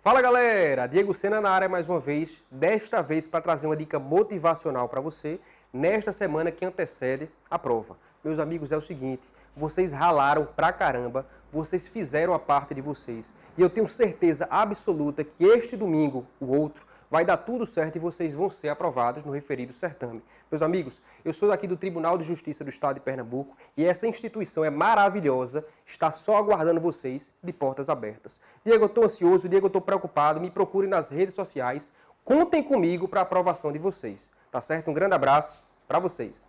Fala galera, Diego Sena na área mais uma vez, desta vez para trazer uma dica motivacional para você nesta semana que antecede a prova. Meus amigos, é o seguinte, vocês ralaram pra caramba, vocês fizeram a parte de vocês e eu tenho certeza absoluta que este domingo, o outro, vai dar tudo certo e vocês vão ser aprovados no referido certame. Meus amigos, eu sou daqui do Tribunal de Justiça do Estado de Pernambuco e essa instituição é maravilhosa, está só aguardando vocês de portas abertas. Diego, eu estou ansioso, Diego, eu estou preocupado, me procurem nas redes sociais, contem comigo para a aprovação de vocês, tá certo? Um grande abraço para vocês.